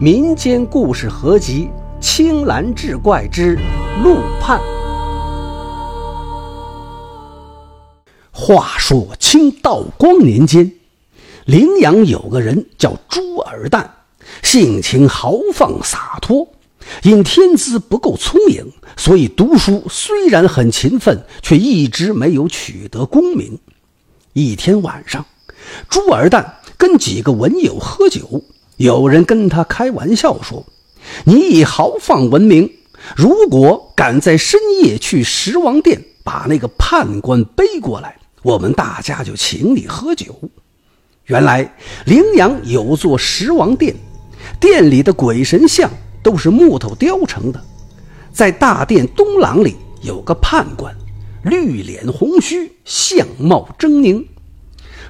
民间故事合集《青兰志怪之陆判》。话说清道光年间，陵阳有个人叫朱尔旦，性情豪放洒脱，因天资不够聪颖，所以读书虽然很勤奋，却一直没有取得功名。一天晚上，朱尔旦跟几个文友喝酒。有人跟他开玩笑说：“你以豪放闻名，如果敢在深夜去十王殿把那个判官背过来，我们大家就请你喝酒。”原来陵阳有座十王殿，殿里的鬼神像都是木头雕成的。在大殿东廊里有个判官，绿脸红须，相貌狰狞。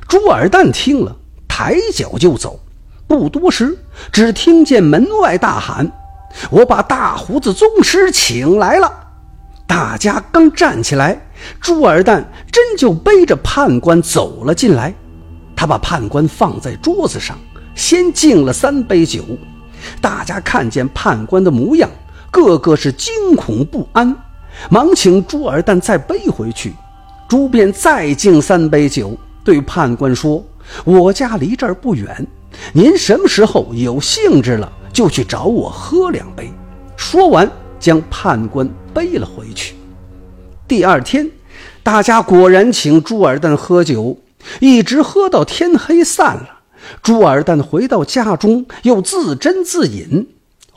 朱尔旦听了，抬脚就走。不多时，只听见门外大喊：“我把大胡子宗师请来了！”大家刚站起来，朱二蛋真就背着判官走了进来。他把判官放在桌子上，先敬了三杯酒。大家看见判官的模样，个个是惊恐不安，忙请朱二蛋再背回去。朱便再敬三杯酒，对判官说：“我家离这儿不远。”您什么时候有兴致了，就去找我喝两杯。说完，将判官背了回去。第二天，大家果然请朱尔旦喝酒，一直喝到天黑散了。朱尔旦回到家中，又自斟自饮。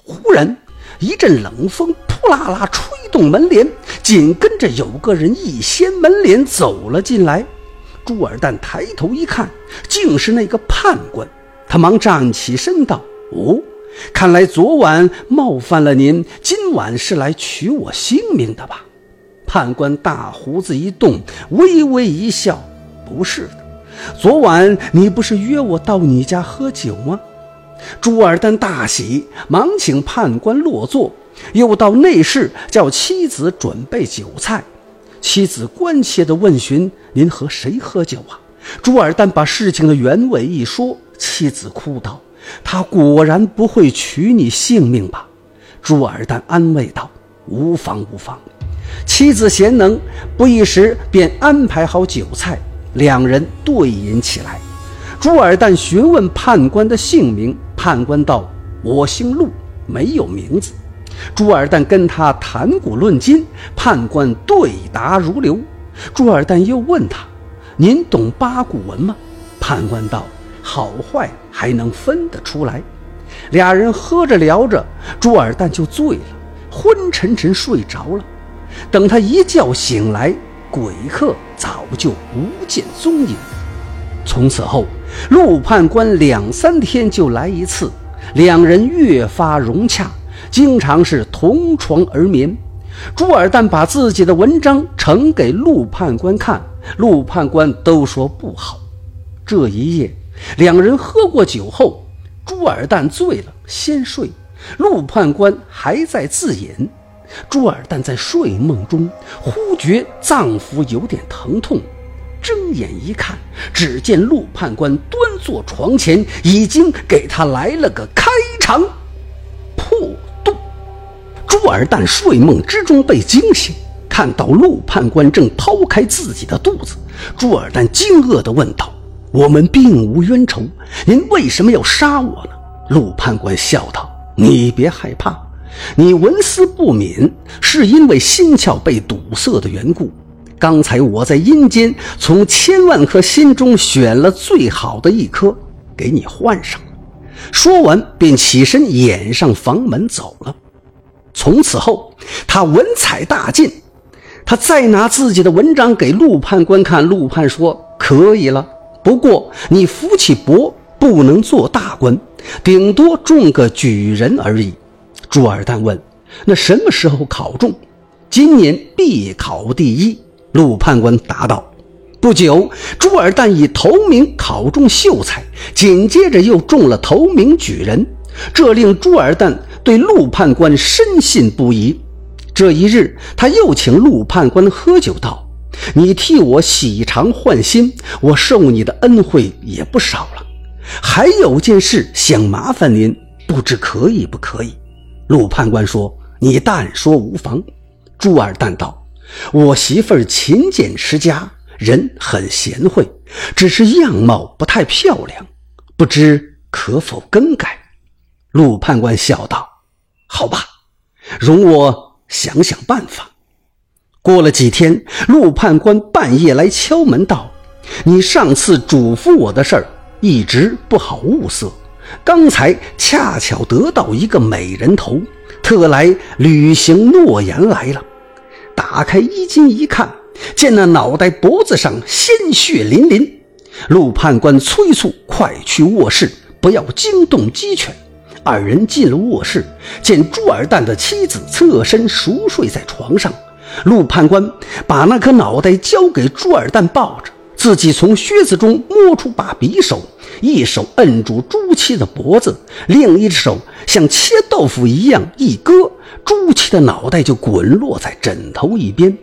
忽然，一阵冷风扑啦啦吹动门帘，紧跟着有个人一掀门帘走了进来。朱尔旦抬头一看，竟是那个判官。他忙站起身道：“哦，看来昨晚冒犯了您，今晚是来取我性命的吧？”判官大胡子一动，微微一笑：“不是的，昨晚你不是约我到你家喝酒吗？”朱尔丹大喜，忙请判官落座，又到内室叫妻子准备酒菜。妻子关切地问询：“您和谁喝酒啊？”朱尔丹把事情的原委一说。妻子哭道：“他果然不会取你性命吧？”朱尔旦安慰道：“无妨无妨。”妻子贤能，不一时便安排好酒菜，两人对饮起来。朱尔旦询问判官的姓名，判官道：“我姓陆，没有名字。”朱尔旦跟他谈古论今，判官对答如流。朱尔旦又问他：“您懂八股文吗？”判官道。好坏还能分得出来，俩人喝着聊着，朱尔旦就醉了，昏沉沉睡着了。等他一觉醒来，鬼客早就不见踪影。从此后，陆判官两三天就来一次，两人越发融洽，经常是同床而眠。朱尔旦把自己的文章呈给陆判官看，陆判官都说不好。这一夜。两人喝过酒后，朱尔旦醉了，先睡。陆判官还在自饮。朱尔旦在睡梦中忽觉脏腑有点疼痛，睁眼一看，只见陆判官端坐床前，已经给他来了个开肠破肚。朱尔旦睡梦之中被惊醒，看到陆判官正剖开自己的肚子，朱尔旦惊愕地问道。我们并无冤仇，您为什么要杀我呢？陆判官笑道：“你别害怕，你纹丝不敏，是因为心窍被堵塞的缘故。刚才我在阴间从千万颗心中选了最好的一颗，给你换上。”说完，便起身掩上房门走了。从此后，他文采大进。他再拿自己的文章给陆判官看，陆判说：“可以了。”不过你福气薄，不能做大官，顶多中个举人而已。朱尔旦问：“那什么时候考中？”今年必考第一。陆判官答道。不久，朱尔旦以头名考中秀才，紧接着又中了头名举人，这令朱尔旦对陆判官深信不疑。这一日，他又请陆判官喝酒道。你替我洗肠换心，我受你的恩惠也不少了。还有件事想麻烦您，不知可以不可以？陆判官说：“你但说无妨。”朱二蛋道：“我媳妇儿勤俭持家，人很贤惠，只是样貌不太漂亮，不知可否更改？”陆判官笑道：“好吧，容我想想办法。”过了几天，陆判官半夜来敲门道：“你上次嘱咐我的事儿，一直不好物色。刚才恰巧得到一个美人头，特来履行诺言来了。”打开衣襟一看，见那脑袋脖子上鲜血淋淋。陆判官催促：“快去卧室，不要惊动鸡犬。”二人进了卧室，见朱二蛋的妻子侧身熟睡在床上。陆判官把那颗脑袋交给朱尔旦抱着，自己从靴子中摸出把匕首，一手摁住朱七的脖子，另一只手像切豆腐一样一割，朱七的脑袋就滚落在枕头一边。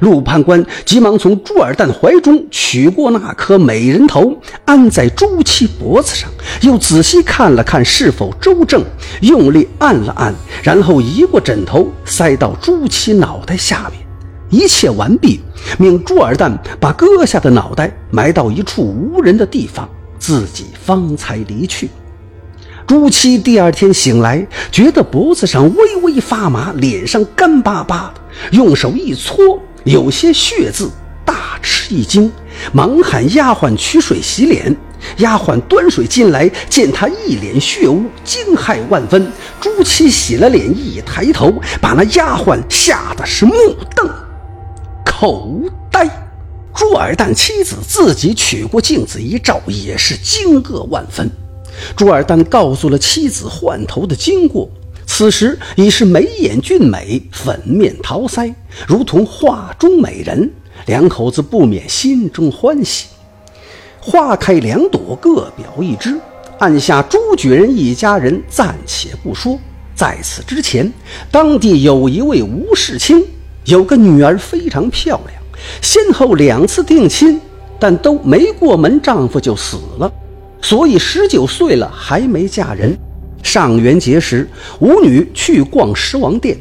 陆判官急忙从朱二蛋怀中取过那颗美人头，安在朱七脖子上，又仔细看了看是否周正，用力按了按，然后移过枕头，塞到朱七脑袋下面。一切完毕，命朱二蛋把割下的脑袋埋到一处无人的地方，自己方才离去。朱七第二天醒来，觉得脖子上微微发麻，脸上干巴巴的，用手一搓。有些血渍，大吃一惊，忙喊丫鬟取水洗脸。丫鬟端水进来，见他一脸血污，惊骇万分。朱七洗了脸，一抬头，把那丫鬟吓得是目瞪口呆。朱二蛋妻子自己取过镜子一照，也是惊愕万分。朱二蛋告诉了妻子换头的经过。此时已是眉眼俊美，粉面桃腮，如同画中美人。两口子不免心中欢喜。花开两朵，各表一枝。按下朱举人一家人暂且不说，在此之前，当地有一位吴世清，有个女儿非常漂亮，先后两次定亲，但都没过门，丈夫就死了，所以十九岁了还没嫁人。上元节时，吴女去逛狮王殿，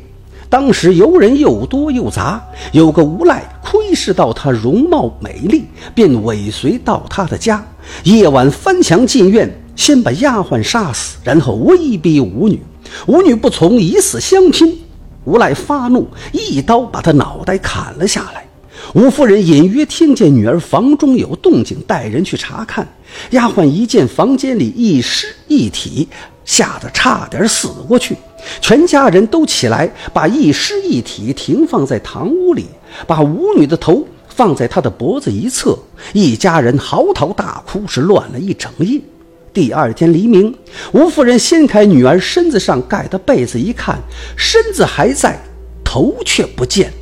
当时游人又多又杂，有个无赖窥视到她容貌美丽，便尾随到她的家。夜晚翻墙进院，先把丫鬟杀死，然后威逼吴女。吴女不从，以死相拼。无赖发怒，一刀把她脑袋砍了下来。吴夫人隐约听见女儿房中有动静，带人去查看。丫鬟一见房间里一尸一体。吓得差点死过去，全家人都起来，把一尸一体停放在堂屋里，把吴女的头放在她的脖子一侧，一家人嚎啕大哭，是乱了一整夜。第二天黎明，吴夫人掀开女儿身子上盖的被子一看，身子还在，头却不见，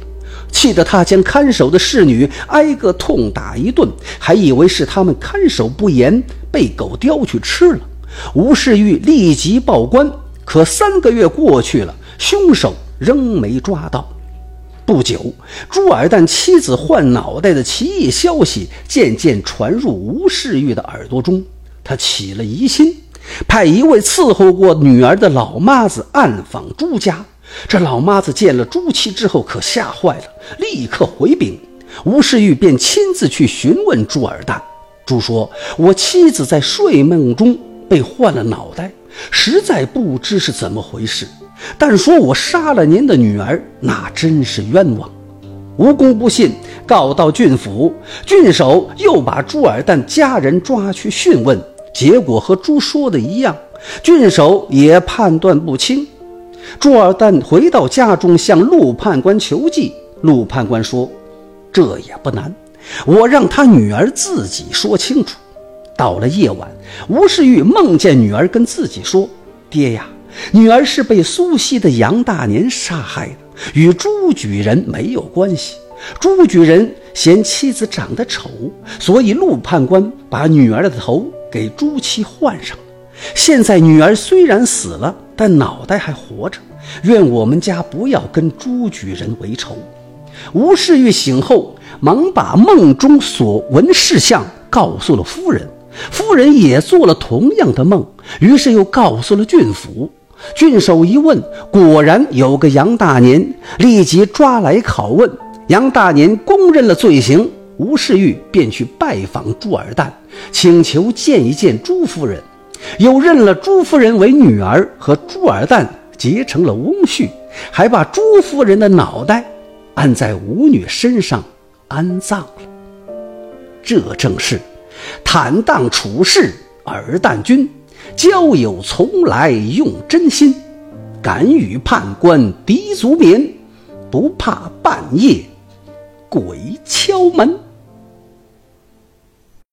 气得她将看守的侍女挨个痛打一顿，还以为是他们看守不严，被狗叼去吃了。吴世玉立即报官，可三个月过去了，凶手仍没抓到。不久，朱二蛋妻子换脑袋的奇异消息渐渐传入吴世玉的耳朵中，他起了疑心，派一位伺候过女儿的老妈子暗访朱家。这老妈子见了朱七之后，可吓坏了，立刻回禀。吴世玉便亲自去询问朱二蛋。朱说：“我妻子在睡梦中。”被换了脑袋，实在不知是怎么回事。但说我杀了您的女儿，那真是冤枉。吴公不信，告到郡府，郡守又把朱尔旦家人抓去讯问，结果和朱说的一样，郡守也判断不清。朱尔旦回到家中，向陆判官求计。陆判官说：“这也不难，我让他女儿自己说清楚。”到了夜晚，吴世玉梦见女儿跟自己说：“爹呀，女儿是被苏西的杨大年杀害的，与朱举人没有关系。朱举人嫌妻子长得丑，所以陆判官把女儿的头给朱七换上了。现在女儿虽然死了，但脑袋还活着。愿我们家不要跟朱举人为仇。”吴世玉醒后，忙把梦中所闻事项告诉了夫人。夫人也做了同样的梦，于是又告诉了郡府。郡守一问，果然有个杨大年，立即抓来拷问。杨大年供认了罪行，吴世玉便去拜访朱尔旦，请求见一见朱夫人，又认了朱夫人为女儿，和朱尔旦结成了翁婿，还把朱夫人的脑袋按在吴女身上安葬了。这正是坦荡处世尔旦君，交友从来用真心，敢与判官敌足眠，不怕半夜。鬼敲门。